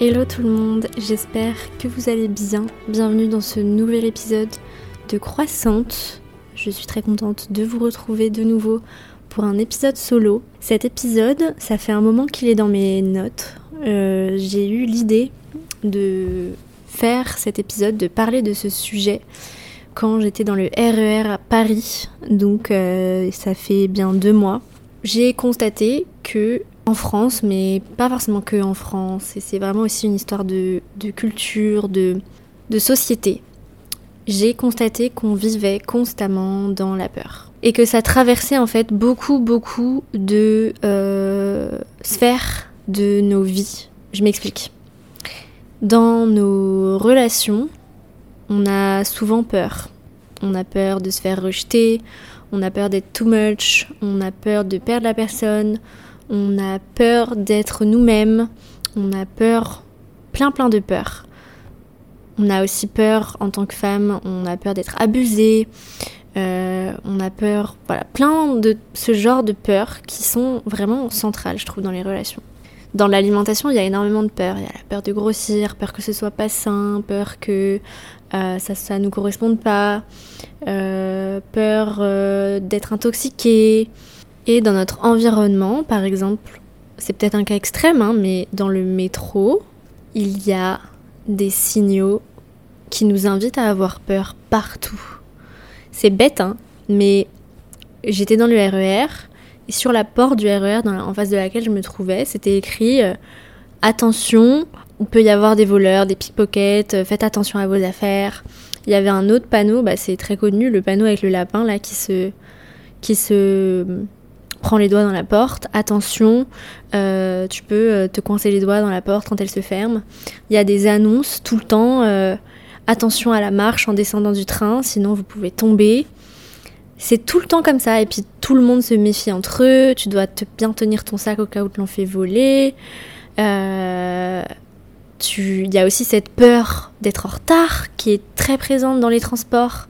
Hello tout le monde, j'espère que vous allez bien. Bienvenue dans ce nouvel épisode de Croissante. Je suis très contente de vous retrouver de nouveau pour un épisode solo. Cet épisode, ça fait un moment qu'il est dans mes notes. Euh, J'ai eu l'idée de faire cet épisode, de parler de ce sujet quand j'étais dans le RER à Paris. Donc euh, ça fait bien deux mois. J'ai constaté que en France, mais pas forcément que en France, et c'est vraiment aussi une histoire de, culture, de, de société. J'ai constaté qu'on vivait constamment dans la peur. Et que ça traversait en fait beaucoup, beaucoup de euh, sphères de nos vies. Je m'explique. Dans nos relations, on a souvent peur. On a peur de se faire rejeter, on a peur d'être too much, on a peur de perdre la personne, on a peur d'être nous-mêmes, on a peur, plein plein de peurs. On a aussi peur en tant que femme, on a peur d'être abusée, euh, on a peur, voilà, plein de ce genre de peurs qui sont vraiment centrales, je trouve, dans les relations. Dans l'alimentation, il y a énormément de peurs. Il y a la peur de grossir, peur que ce soit pas sain, peur que euh, ça, ça nous corresponde pas, euh, peur d'être intoxiqué. Et dans notre environnement, par exemple, c'est peut-être un cas extrême, hein, mais dans le métro, il y a des signaux qui nous invitent à avoir peur partout. C'est bête, hein, mais j'étais dans le RER et sur la porte du RER la- en face de laquelle je me trouvais, c'était écrit euh, Attention, il peut y avoir des voleurs, des pickpockets, euh, faites attention à vos affaires. Il y avait un autre panneau, bah, c'est très connu, le panneau avec le lapin là qui se, qui se euh, prend les doigts dans la porte. Attention, euh, tu peux euh, te coincer les doigts dans la porte quand elle se ferme. Il y a des annonces tout le temps. euh, attention à la marche en descendant du train, sinon vous pouvez tomber. C'est tout le temps comme ça, et puis tout le monde se méfie entre eux. Tu dois te bien tenir ton sac au cas où tu l'en fais voler. Il y a aussi cette peur d'être en retard qui est très présente dans les transports.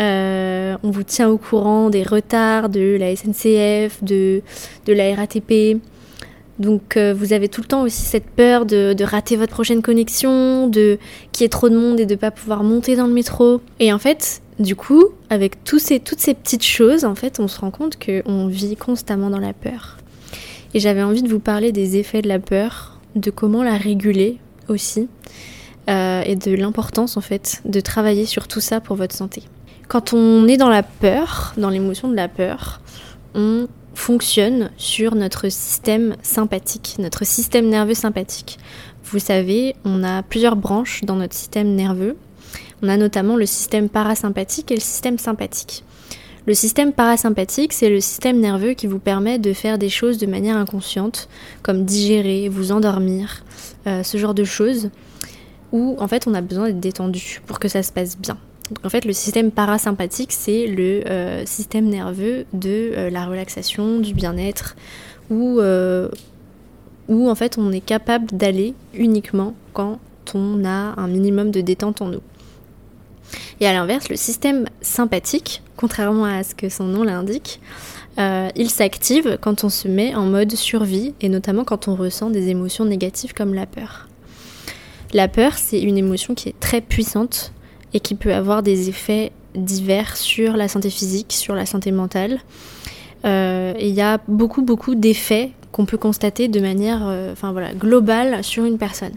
Euh, on vous tient au courant des retards de la SNCF, de, de la RATP. Donc euh, vous avez tout le temps aussi cette peur de, de rater votre prochaine connexion, de qu'il y ait trop de monde et de pas pouvoir monter dans le métro. Et en fait, du coup, avec tous ces, toutes ces petites choses, en fait, on se rend compte qu'on vit constamment dans la peur. Et j'avais envie de vous parler des effets de la peur, de comment la réguler aussi, euh, et de l'importance en fait de travailler sur tout ça pour votre santé. Quand on est dans la peur, dans l'émotion de la peur, on fonctionne sur notre système sympathique, notre système nerveux sympathique. Vous savez, on a plusieurs branches dans notre système nerveux. On a notamment le système parasympathique et le système sympathique. Le système parasympathique, c'est le système nerveux qui vous permet de faire des choses de manière inconsciente, comme digérer, vous endormir, euh, ce genre de choses, où en fait on a besoin d'être détendu pour que ça se passe bien. En fait le système parasympathique, c'est le euh, système nerveux de euh, la relaxation, du bien-être, où, euh, où en fait on est capable d'aller uniquement quand on a un minimum de détente en nous. Et à l'inverse, le système sympathique, contrairement à ce que son nom l'indique, il s'active quand on se met en mode survie et notamment quand on ressent des émotions négatives comme la peur. La peur, c'est une émotion qui est très puissante et qui peut avoir des effets divers sur la santé physique, sur la santé mentale. Euh, il y a beaucoup, beaucoup d'effets qu'on peut constater de manière euh, enfin, voilà, globale sur une personne.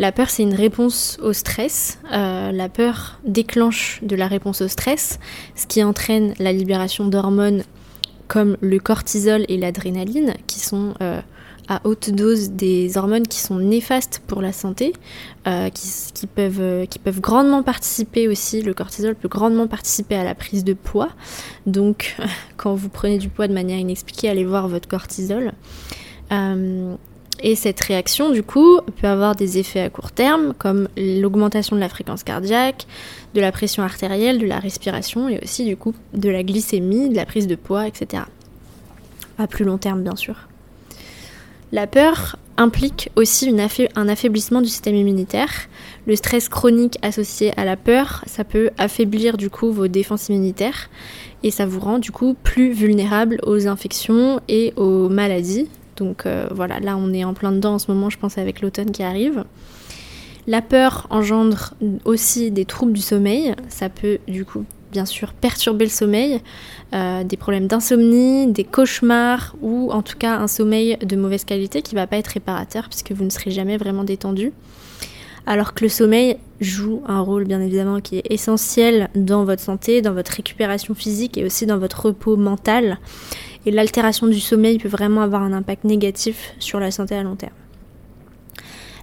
La peur, c'est une réponse au stress. Euh, la peur déclenche de la réponse au stress, ce qui entraîne la libération d'hormones comme le cortisol et l'adrénaline, qui sont à haute dose des hormones qui sont néfastes pour la santé, euh, qui, peuvent, euh, qui peuvent grandement participer aussi, le cortisol peut grandement participer à la prise de poids. Donc, quand vous prenez du poids de manière inexpliquée, allez voir votre cortisol. Euh, et cette réaction, du coup, peut avoir des effets à court terme, comme l'augmentation de la fréquence cardiaque, de la pression artérielle, de la respiration, et aussi, du coup, de la glycémie, de la prise de poids, etc. À plus long terme, bien sûr. La peur implique aussi un affaiblissement du système immunitaire. Le stress chronique associé à la peur, ça peut affaiblir du coup vos défenses immunitaires et ça vous rend du coup plus vulnérable aux infections et aux maladies Donc voilà, là on est en plein dedans en ce moment, je pense, avec l'automne qui arrive. La peur engendre aussi des troubles du sommeil. Ça peut du coup bien sûr perturber le sommeil, euh, des problèmes d'insomnie, des cauchemars ou en tout cas un sommeil de mauvaise qualité qui ne va pas être réparateur puisque vous ne serez jamais vraiment détendu. Alors que le sommeil joue un rôle bien évidemment qui est essentiel dans votre santé, dans votre récupération physique et aussi dans votre repos mental. Et l'altération du sommeil peut vraiment avoir un impact négatif sur la santé à long terme.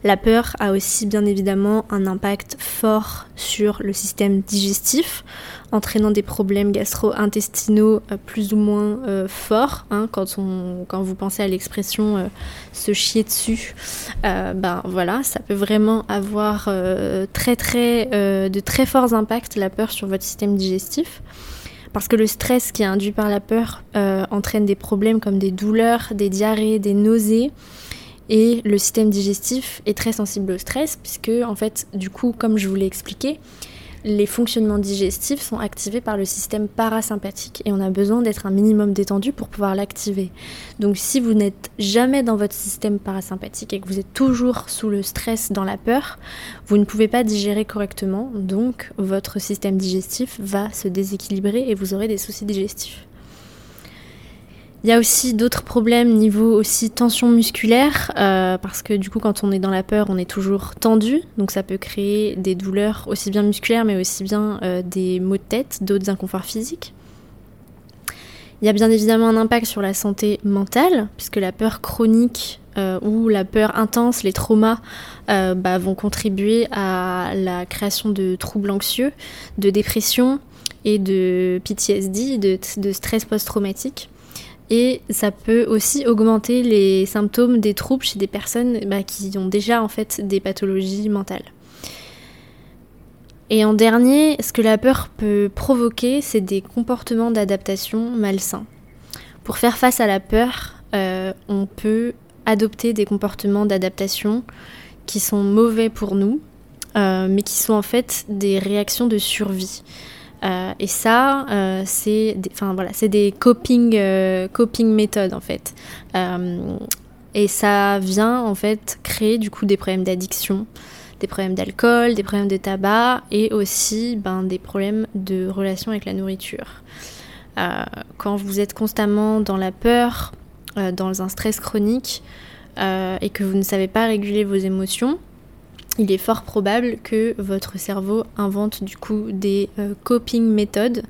La peur a aussi bien évidemment un impact fort sur le système digestif, entraînant des problèmes gastro-intestinaux euh, plus ou moins euh, forts. Hein, quand, on, quand vous pensez à l'expression euh, se chier dessus, ben voilà, ça peut vraiment avoir très très de très forts impacts la peur sur votre système digestif. Parce que le stress qui est induit par la peur entraîne des problèmes comme des douleurs, des diarrhées, des nausées. Et le système digestif est très sensible au stress, puisque, en fait, du coup, comme je vous l'ai expliqué, les fonctionnements digestifs sont activés par le système parasympathique et on a besoin d'être un minimum détendu pour pouvoir l'activer. Donc si vous n'êtes jamais dans votre système parasympathique et que vous êtes toujours sous le stress, dans la peur, vous ne pouvez pas digérer correctement, donc votre système digestif va se déséquilibrer et vous aurez des soucis digestifs. Il y a aussi d'autres problèmes niveau aussi tension musculaire, euh, parce que du coup quand on est dans la peur, on est toujours tendu, donc ça peut créer des douleurs aussi bien musculaires mais aussi bien euh, des maux de tête, d'autres inconforts physiques. Il y a bien évidemment un impact sur la santé mentale, puisque la peur chronique euh, ou la peur intense, les traumas, bah, vont contribuer à la création de troubles anxieux, de dépression et de PTSD, de stress post-traumatique et ça peut aussi augmenter les symptômes des troubles chez des personnes bah, qui ont déjà en fait des pathologies mentales. Et en dernier, ce que la peur peut provoquer, c'est des comportements d'adaptation malsains. Pour faire face à la peur, euh, on peut adopter des comportements d'adaptation qui sont mauvais pour nous, euh, mais qui sont en fait des réactions de survie. Euh, et ça, euh, c'est enfin voilà, des coping, euh, coping méthodes en fait. et ça vient en fait créer du coup des problèmes d'addiction, des problèmes d'alcool, des problèmes de tabac et aussi ben, des problèmes de relation avec la nourriture. quand vous êtes constamment dans la peur, dans un stress chronique et que vous ne savez pas réguler vos émotions, il est fort probable que votre cerveau invente du coup des euh, coping méthodes,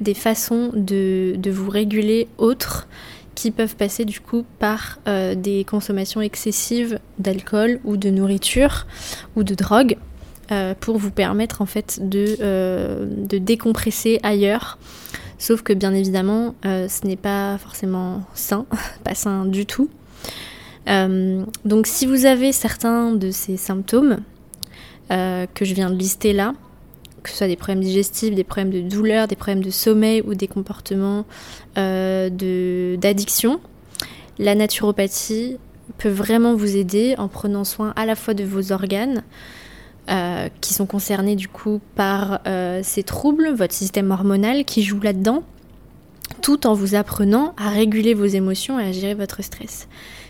des façons de, vous réguler autres qui peuvent passer du coup par euh, des consommations excessives d'alcool ou de nourriture ou de drogue euh, pour vous permettre en fait de, de décompresser ailleurs. Sauf que bien évidemment ce n'est pas forcément sain, pas sain du tout. Euh, donc si vous avez certains de ces symptômes euh, que je viens de lister là, que ce soit des problèmes digestifs, des problèmes de douleur, des problèmes de sommeil ou des comportements euh, d'addiction, la naturopathie peut vraiment vous aider en prenant soin à la fois de vos organes, qui sont concernés du coup par ces troubles, votre système hormonal qui joue là-dedans, tout en vous apprenant à réguler vos émotions et à gérer votre stress.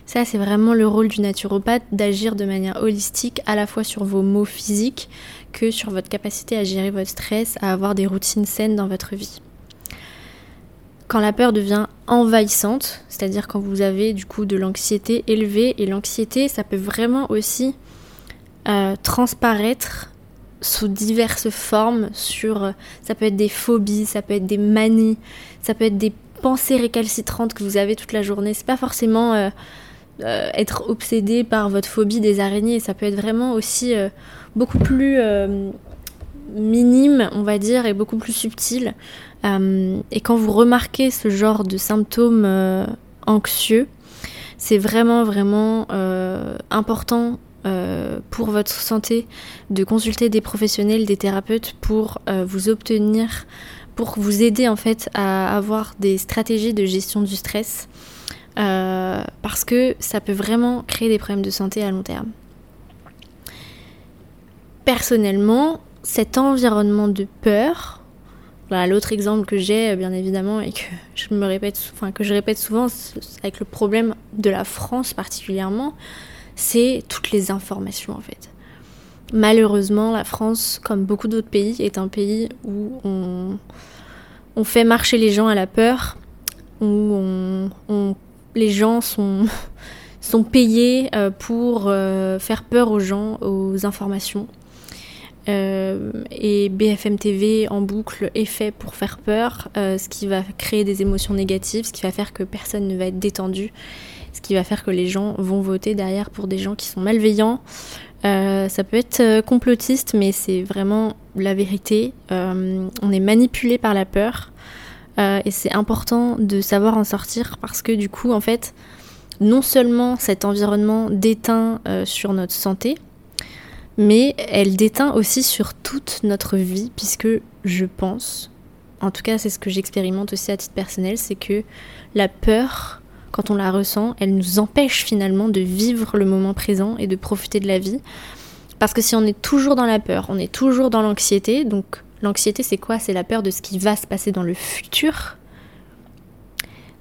Ça, c'est vraiment le rôle du naturopathe d'agir de manière holistique à la fois sur vos maux physiques que sur votre capacité à gérer votre stress, à avoir des routines saines dans votre vie. Quand la peur devient envahissante, c'est-à-dire quand vous avez du coup de l'anxiété élevée, et l'anxiété, ça peut vraiment aussi euh, transparaître sous diverses formes sur ça peut être des phobies, ça peut être des manies, ça peut être des pensées récalcitrantes que vous avez toute la journée. C'est pas forcément euh, euh, être obsédé par votre phobie des araignées. Ça peut être vraiment aussi euh, beaucoup plus euh, minime, on va dire, et beaucoup plus subtil. et quand vous remarquez ce genre de symptômes anxieux, c'est vraiment, vraiment important pour votre santé de consulter des professionnels, des thérapeutes pour vous obtenir, pour vous aider en fait à avoir des stratégies de gestion du stress euh, parce que ça peut vraiment créer des problèmes de santé à long terme. Personnellement, cet environnement de peur L'autre exemple que j'ai, bien évidemment, et que je me répète, que je répète souvent, avec le problème de la France particulièrement, c'est toutes les informations en fait. Malheureusement, la France, comme beaucoup d'autres pays, est un pays où on, fait marcher les gens à la peur, où on, les gens sont, sont payés euh, pour euh, faire peur aux gens, aux informations. Euh, et BFM TV en boucle est fait pour faire peur, ce qui va créer des émotions négatives, ce qui va faire que personne ne va être détendu, ce qui va faire que les gens vont voter derrière pour des gens qui sont malveillants. Ça peut être complotiste, mais c'est vraiment la vérité. on est manipulé par la peur et c'est important de savoir en sortir parce que du coup, en fait, non seulement cet environnement déteint sur notre santé, mais elle déteint aussi sur toute notre vie, puisque je pense, en tout cas c'est ce que j'expérimente aussi à titre personnel, c'est que la peur, quand on la ressent, elle nous empêche finalement de vivre le moment présent et de profiter de la vie. Parce que si on est toujours dans la peur, on est toujours dans l'anxiété, donc l'anxiété c'est quoi? C'est la peur de ce qui va se passer dans le futur.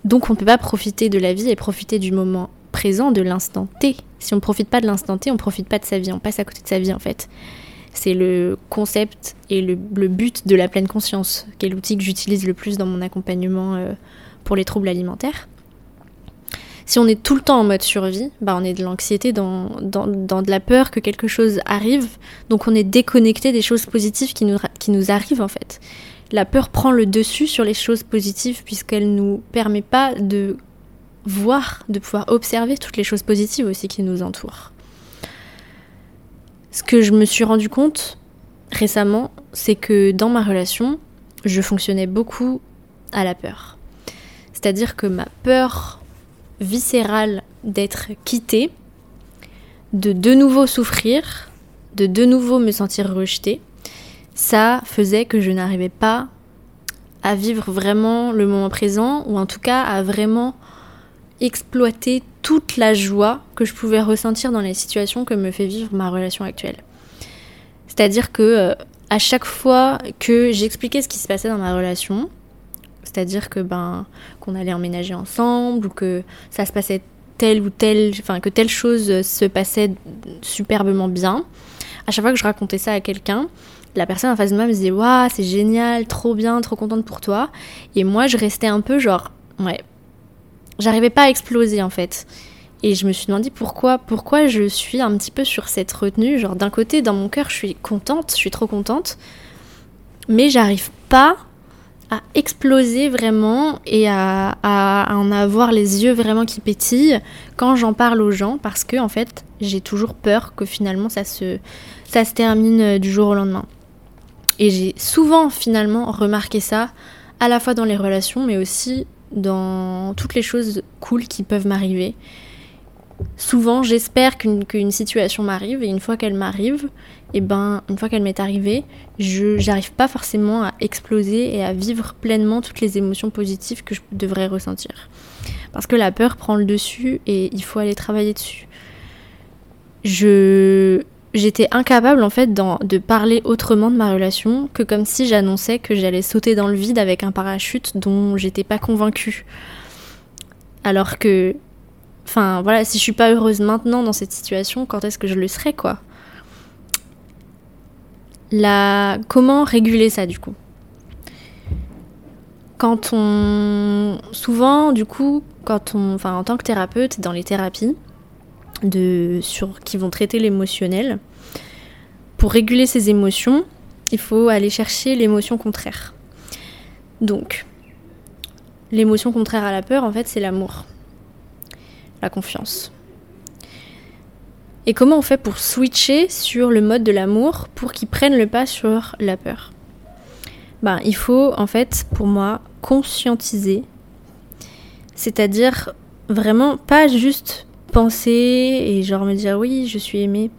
Donc on ne peut pas profiter de la vie et profiter du moment présent de l'instant T. Si on ne profite pas de l'instant T, on ne profite pas de sa vie, on passe à côté de sa vie en fait. C'est le concept et le, but de la pleine conscience, qui est l'outil que j'utilise le plus dans mon accompagnement euh, pour les troubles alimentaires. Si on est tout le temps en mode survie, bah on est de l'anxiété, dans, dans, de la peur que quelque chose arrive, donc on est déconnecté des choses positives qui nous, qui nous arrivent en fait. La peur prend le dessus sur les choses positives puisqu'elle nous permet pas de voir, de pouvoir observer toutes les choses positives aussi qui nous entourent. Ce que je me suis rendu compte récemment, c'est que dans ma relation, je fonctionnais beaucoup à la peur. C'est-à-dire que ma peur viscérale d'être quittée, de de nouveau souffrir, de de nouveau me sentir rejetée, ça faisait que je n'arrivais pas à vivre vraiment le moment présent, ou en tout cas à vraiment exploiter toute la joie que je pouvais ressentir dans les situations que me fait vivre ma relation actuelle. C'est-à-dire que euh, à chaque fois que j'expliquais ce qui se passait dans ma relation, c'est-à-dire que ben qu'on allait emménager ensemble ou que ça se passait telle ou telle, enfin que telle chose se passait superbement bien, à chaque fois que je racontais ça à quelqu'un, la personne en face de moi me disait waouh c'est génial, trop bien, trop contente pour toi, et moi je restais un peu genre ouais j'arrivais pas à exploser en fait. Et je me suis demandé pourquoi, pourquoi je suis un petit peu sur cette retenue. Genre d'un côté, dans mon cœur, je suis contente, je suis trop contente, mais j'arrive pas à exploser vraiment et à, en avoir les yeux vraiment qui pétillent quand j'en parle aux gens parce que en fait j'ai toujours peur que finalement ça se, ça se termine du jour au lendemain. Et j'ai souvent finalement remarqué ça à la fois dans les relations mais aussi dans toutes les choses cool qui peuvent m'arriver. Souvent, j'espère qu'une situation m'arrive et une fois qu'elle m'arrive, et eh ben, une fois qu'elle m'est arrivée, je n'arrive pas forcément à exploser et à vivre pleinement toutes les émotions positives que je devrais ressentir. Parce que la peur prend le dessus et il faut aller travailler dessus. Je j'étais incapable en fait de parler autrement de ma relation que comme si j'annonçais que j'allais sauter dans le vide avec un parachute dont j'étais pas convaincue. Alors que, enfin voilà, si je suis pas heureuse maintenant dans cette situation, quand est-ce que je le serai quoi? La, comment réguler ça du coup? Quand on, souvent du coup, quand on, enfin en tant que thérapeute dans les thérapies, de, sur, qui vont traiter l'émotionnel. Pour réguler ces émotions, il faut aller chercher l'émotion contraire. Donc, l'émotion contraire à la peur, en fait, c'est l'amour, la confiance. Et comment on fait pour switcher sur le mode de l'amour pour qu'il prenne le pas sur la peur? Ben, Il faut, en fait, pour moi, conscientiser. C'est-à-dire vraiment pas juste penser et genre me dire oui, je suis aimée,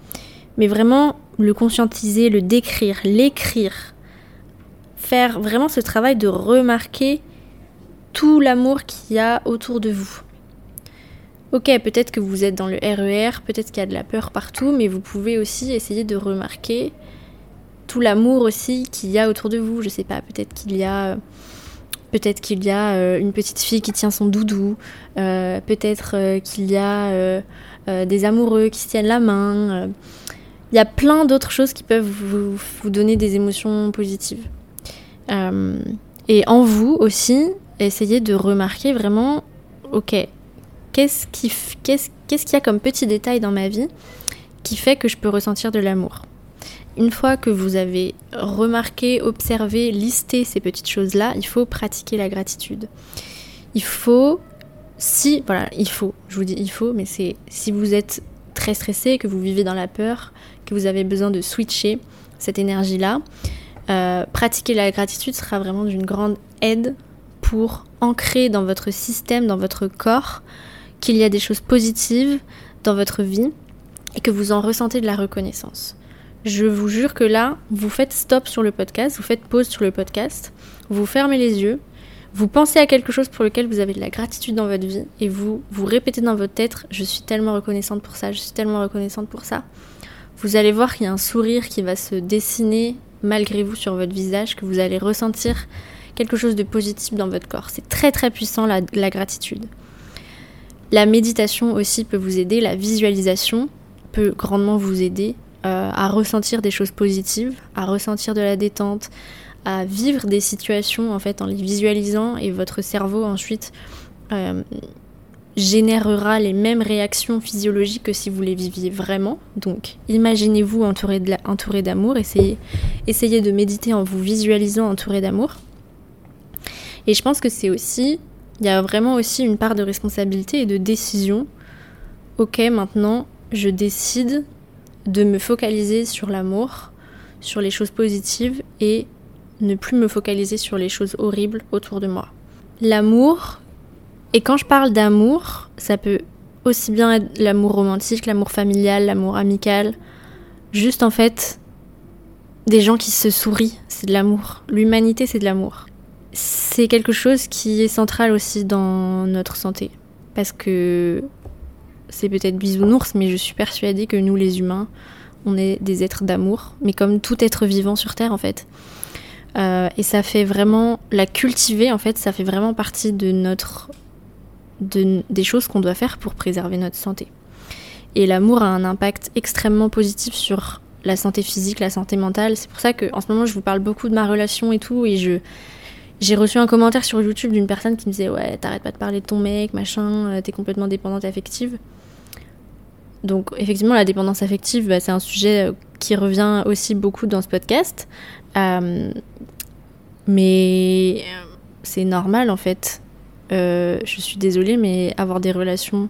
mais vraiment le conscientiser, le décrire, l'écrire, faire vraiment ce travail de remarquer tout l'amour qu'il y a autour de vous. Ok, peut-être que vous êtes dans le RER, e peut-être qu'il y a de la peur partout, mais vous pouvez aussi essayer de remarquer tout l'amour aussi qu'il y a autour de vous. Je sais pas, peut-être qu'il y a peut-être qu'il y a une petite fille qui tient son doudou, peut-être qu'il y a des amoureux qui se tiennent la main. Il y a plein d'autres choses qui peuvent vous, vous, donner des émotions positives. et en vous aussi, essayez de remarquer vraiment, ok, qu'est-ce qu'il y a comme petit détail dans ma vie qui fait que je peux ressentir de l'amour? Une fois que vous avez remarqué, observé, listé ces petites choses-là, il faut pratiquer la gratitude. Il faut, si, voilà, il faut, je vous dis il faut, mais c'est si vous êtes très stressé, que vous vivez dans la peur, que vous avez besoin de switcher cette énergie-là, euh, pratiquer la gratitude sera vraiment d'une grande aide pour ancrer dans votre système, dans votre corps, qu'il y a des choses positives dans votre vie et que vous en ressentez de la reconnaissance. Je vous jure que là, vous faites stop sur le podcast, vous faites pause sur le podcast, vous fermez les yeux, vous pensez à quelque chose pour lequel vous avez de la gratitude dans votre vie et vous vous répétez dans votre tête je suis tellement reconnaissante pour ça, je suis tellement reconnaissante pour ça. Vous allez voir qu'il y a un sourire qui va se dessiner malgré vous sur votre visage, que vous allez ressentir quelque chose de positif dans votre corps. C'est très très puissant la, gratitude. La méditation aussi peut vous aider, la visualisation peut grandement vous aider euh, à ressentir des choses positives, à ressentir de la détente, à vivre des situations en fait en les visualisant et votre cerveau ensuite euh, générera les mêmes réactions physiologiques que si vous les viviez vraiment. Donc imaginez-vous entouré d'amour, essayez, essayez de méditer en vous visualisant entouré d'amour. Et je pense que c'est aussi, il y a vraiment aussi une part de responsabilité et de décision. Ok, maintenant, je décide de me focaliser sur l'amour, sur les choses positives et ne plus me focaliser sur les choses horribles autour de moi. L'amour, et quand je parle d'amour, ça peut aussi bien être l'amour romantique, l'amour familial, l'amour amical, juste en fait des gens qui se sourient, c'est de l'amour. L'humanité, c'est de l'amour c'est quelque chose qui est central aussi dans notre santé. Parce que c'est peut-être bisounours, mais je suis persuadée que nous, les humains, on est des êtres d'amour, mais comme tout être vivant sur Terre, en fait. Euh, et ça fait vraiment, la cultiver, en fait, ça fait vraiment partie de notre, de, des choses qu'on doit faire pour préserver notre santé. Et l'amour a un impact extrêmement positif sur la santé physique, la santé mentale. C'est pour ça que, en ce moment, je vous parle beaucoup de ma relation et tout, et je, j'ai reçu un commentaire sur YouTube d'une personne qui me disait Ouais, t'arrêtes pas de parler de ton mec, machin, euh, t'es complètement dépendante affective. Donc, effectivement, la dépendance affective, bah, c'est un sujet euh, qui revient aussi beaucoup dans ce podcast. Euh, mais c'est normal en fait. je suis désolée, mais avoir des relations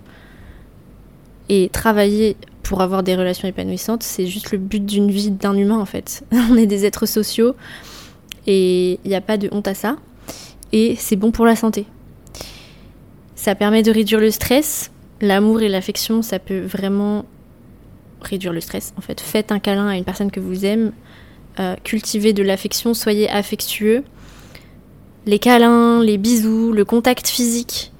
et travailler pour avoir des relations épanouissantes, c'est juste le but d'une vie d'un humain en fait. On est des êtres sociaux. Et il n'y a pas de honte à ça. Et c'est bon pour la santé. Ça permet de réduire le stress. L'amour et l'affection, ça peut vraiment réduire le stress. En fait, faites un câlin à une personne que vous aimez. Euh, cultivez de l'affection, soyez affectueux. Les câlins, les bisous, le contact physique,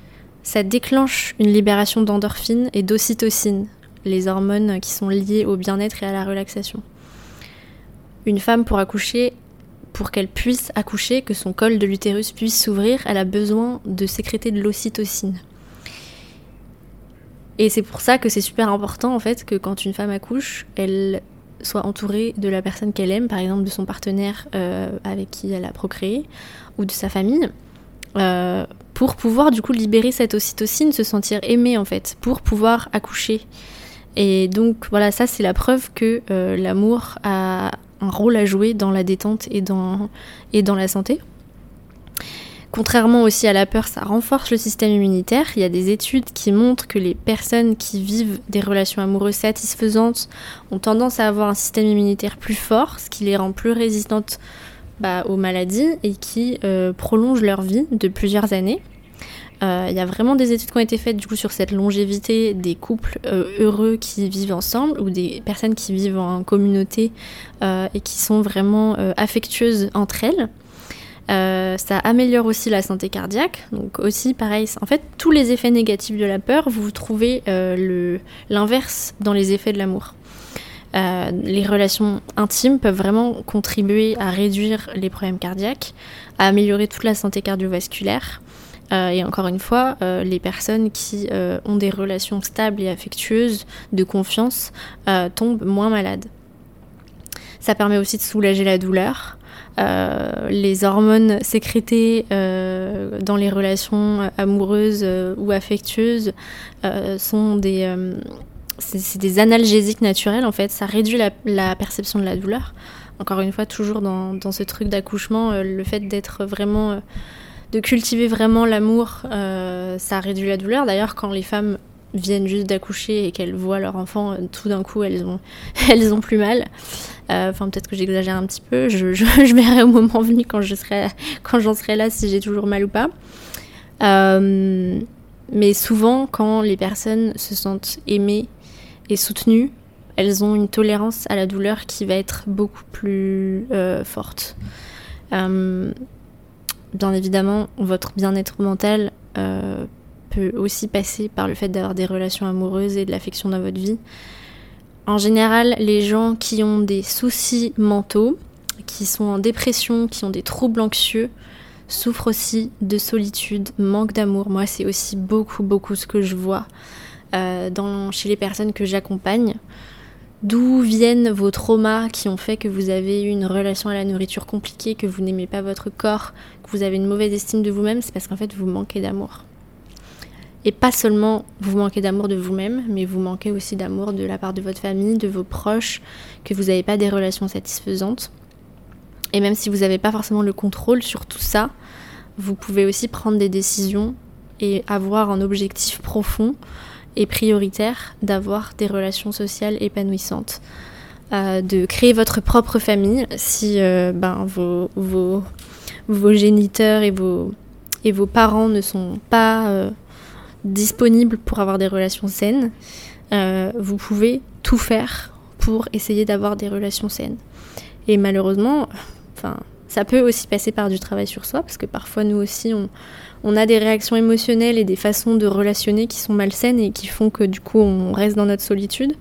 ça déclenche une libération d'endorphines et d'ocytocine, les hormones qui sont liées au bien-être et à la relaxation. Une femme pour accoucher pour qu'elle puisse accoucher, que son col de l'utérus puisse s'ouvrir, elle a besoin de sécréter de l'ocytocine. Et c'est pour ça que c'est super important en fait que quand une femme accouche, elle soit entourée de la personne qu'elle aime, par exemple de son partenaire euh, avec qui elle a procréé, ou de sa famille, euh, pour pouvoir du coup libérer cette ocytocine, se sentir aimée en fait, pour pouvoir accoucher. Et donc voilà, ça c'est la preuve que euh, l'amour a un rôle à jouer dans la détente et dans, et dans la santé. Contrairement aussi à la peur, ça renforce le système immunitaire. Il y a des études qui montrent que les personnes qui vivent des relations amoureuses satisfaisantes ont tendance à avoir un système immunitaire plus fort, ce qui les rend plus résistantes bah, aux maladies et qui euh, prolonge leur vie de plusieurs années. Euh, il y a vraiment des études qui ont été faites du coup sur cette longévité des couples euh, heureux qui vivent ensemble ou des personnes qui vivent en communauté euh, et qui sont vraiment affectueuses entre elles. ça améliore aussi la santé cardiaque. Donc aussi pareil, en fait tous les effets négatifs de la peur, vous trouvez l'inverse dans les effets de l'amour. les relations intimes peuvent vraiment contribuer à réduire les problèmes cardiaques, à améliorer toute la santé cardiovasculaire. Et encore une fois, les personnes qui ont des relations stables et affectueuses de confiance tombent moins malades. Ça permet aussi de soulager la douleur. Euh, les hormones sécrétées euh, dans les relations amoureuses euh, ou affectueuses sont des, c'est, des analgésiques naturels en fait. Ça réduit la, perception de la douleur. Encore une fois, toujours dans ce truc d'accouchement, le fait d'être vraiment de cultiver vraiment l'amour, ça réduit la douleur. D'ailleurs, quand les femmes viennent juste d'accoucher et qu'elles voient leur enfant, tout d'un coup, elles ont, plus mal. Euh, enfin, peut-être que j'exagère un petit peu. Je, verrai au moment venu quand j'en serai là si j'ai toujours mal ou pas. Euh, mais souvent, quand les personnes se sentent aimées et soutenues, elles ont une tolérance à la douleur qui va être beaucoup plus euh, forte. Bien évidemment, votre bien-être mental peut aussi passer par le fait d'avoir des relations amoureuses et de l'affection dans votre vie. En général, les gens qui ont des soucis mentaux, qui sont en dépression, qui ont des troubles anxieux, souffrent aussi de solitude, manque d'amour. Moi, c'est aussi beaucoup, beaucoup ce que je vois euh, chez les personnes que j'accompagne. D'où viennent vos traumas qui ont fait que vous avez eu une relation à la nourriture compliquée, que vous n'aimez pas votre corps, que vous avez une mauvaise estime de vous-même? C'est parce qu'en fait, vous manquez d'amour. Et pas seulement vous manquez d'amour de vous-même, mais vous manquez aussi d'amour de la part de votre famille, de vos proches, que vous n'avez pas des relations satisfaisantes. Et même si vous n'avez pas forcément le contrôle sur tout ça, vous pouvez aussi prendre des décisions et avoir un objectif profond prioritaire d'avoir des relations sociales épanouissantes. Euh, de créer votre propre famille si euh, ben, vos, vos, vos, géniteurs et vos, et vos parents ne sont pas euh, disponible pour avoir des relations saines, vous pouvez tout faire pour essayer d'avoir des relations saines. Et malheureusement, enfin, ça peut aussi passer par du travail sur soi, parce que parfois nous aussi, on, on a des réactions émotionnelles et des façons de relationner qui sont malsaines et qui font que du coup on reste dans notre solitude.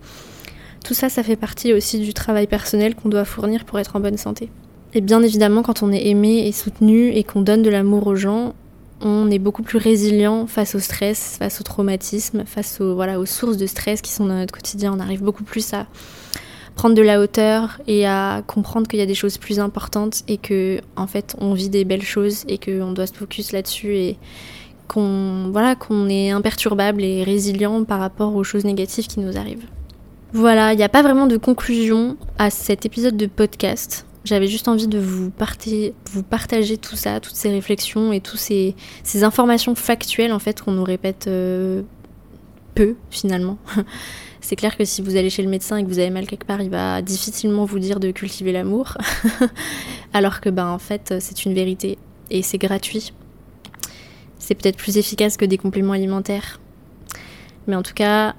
Tout ça, ça fait partie aussi du travail personnel qu'on doit fournir pour être en bonne santé. Et bien évidemment, quand on est aimé et soutenu et qu'on donne de l'amour aux gens, on est beaucoup plus résilient face au stress, face au traumatisme, face aux, sources de stress qui sont dans notre quotidien. On arrive beaucoup plus à prendre de la hauteur et à comprendre qu'il y a des choses plus importantes et que en fait on vit des belles choses et qu'on doit se focus là-dessus et qu'on voilà qu'on est imperturbable et résilient par rapport aux choses négatives qui nous arrivent. Voilà, il n'y a pas vraiment de conclusion à cet épisode de podcast. J'avais juste envie de vous, vous, partager tout ça, toutes ces réflexions et toutes ces, informations factuelles en fait qu'on nous répète euh, peu finalement. C'est clair que si vous allez chez le médecin et que vous avez mal quelque part, il va difficilement vous dire de cultiver l'amour, alors que ben en fait c'est une vérité et c'est gratuit. C'est peut-être plus efficace que des compléments alimentaires. Mais en tout cas,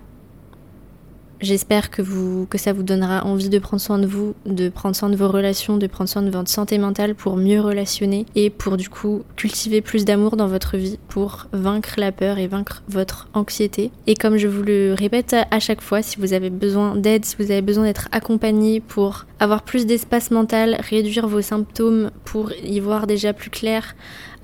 J'espère que, que ça vous donnera envie de prendre soin de vous, de prendre soin de vos relations, de prendre soin de votre santé mentale pour mieux relationner et pour du coup cultiver plus d'amour dans votre vie pour vaincre la peur et vaincre votre anxiété. Et comme je vous le répète à chaque fois, si vous avez besoin d'aide, si vous avez besoin d'être accompagné pour avoir plus d'espace mental, réduire vos symptômes pour y voir déjà plus clair,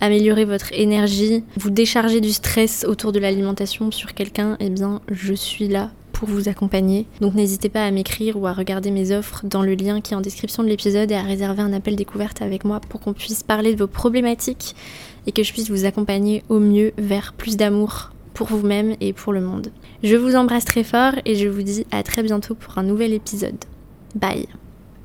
améliorer votre énergie, vous décharger du stress autour de l'alimentation sur quelqu'un, eh bien je suis là pour vous accompagner. Donc n'hésitez pas à m'écrire ou à regarder mes offres dans le lien qui est en description de l'épisode et à réserver un appel découverte avec moi pour qu'on puisse parler de vos problématiques et que je puisse vous accompagner au mieux vers plus d'amour pour vous-même et pour le monde. Je vous embrasse très fort et je vous dis à très bientôt pour un nouvel épisode. Bye